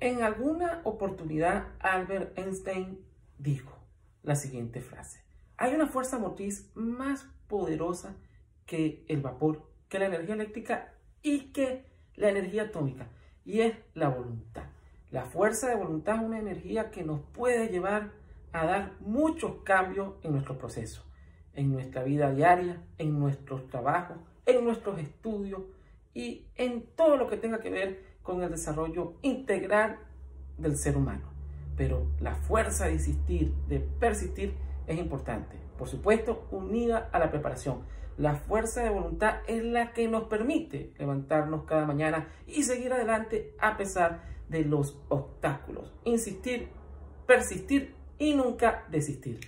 En alguna oportunidad, Albert Einstein dijo la siguiente frase. Hay una fuerza motriz más poderosa que el vapor, que la energía eléctrica y que la energía atómica, y es la voluntad. La fuerza de voluntad es una energía que nos puede llevar a dar muchos cambios en nuestro proceso, en nuestra vida diaria, en nuestros trabajos, en nuestros estudios y en todo lo que tenga que ver con el desarrollo integral del ser humano. Pero la fuerza de insistir, de persistir, es importante. Por supuesto, unida a la preparación. La fuerza de voluntad es la que nos permite levantarnos cada mañana y seguir adelante a pesar de los obstáculos. Insistir, persistir y nunca desistir.